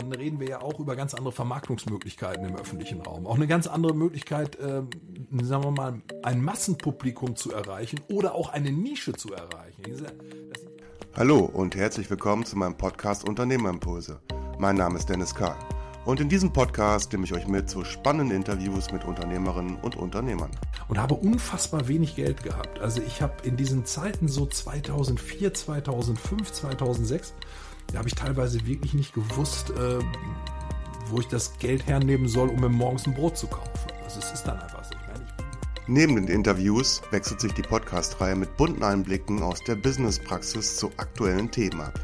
dann reden wir ja auch über ganz andere Vermarktungsmöglichkeiten im öffentlichen Raum. Auch eine ganz andere Möglichkeit, äh, sagen wir mal, ein Massenpublikum zu erreichen oder auch eine Nische zu erreichen. Hallo und herzlich willkommen zu meinem Podcast Unternehmerimpulse. Mein Name ist Dennis Karl. Und in diesem Podcast nehme ich euch mit zu spannenden Interviews mit Unternehmerinnen und Unternehmern. Und habe unfassbar wenig Geld gehabt. Also ich habe in diesen Zeiten so 2004, 2005, 2006, da habe ich teilweise wirklich nicht gewusst, äh, wo ich das Geld hernehmen soll, um mir morgens ein Brot zu kaufen. Also es ist dann einfach so. Neben den Interviews wechselt sich die Podcast-Reihe mit bunten Einblicken aus der Business-Praxis zu aktuellen Themen ab.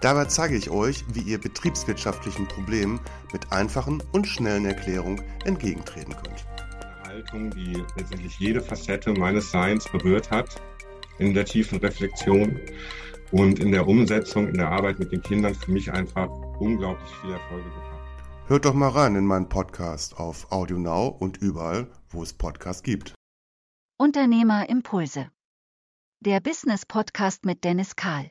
Dabei zeige ich euch, wie ihr betriebswirtschaftlichen Problemen mit einfachen und schnellen Erklärungen entgegentreten könnt. Eine Haltung, die letztendlich jede Facette meines Seins berührt hat, in der tiefen Reflexion und in der Umsetzung, in der Arbeit mit den Kindern für mich einfach unglaublich viele Erfolge gebracht. Hört doch mal rein in meinen Podcast auf Audio Now und überall, wo es Podcasts gibt. Unternehmerimpulse. Der Business Podcast mit Dennis Kahl.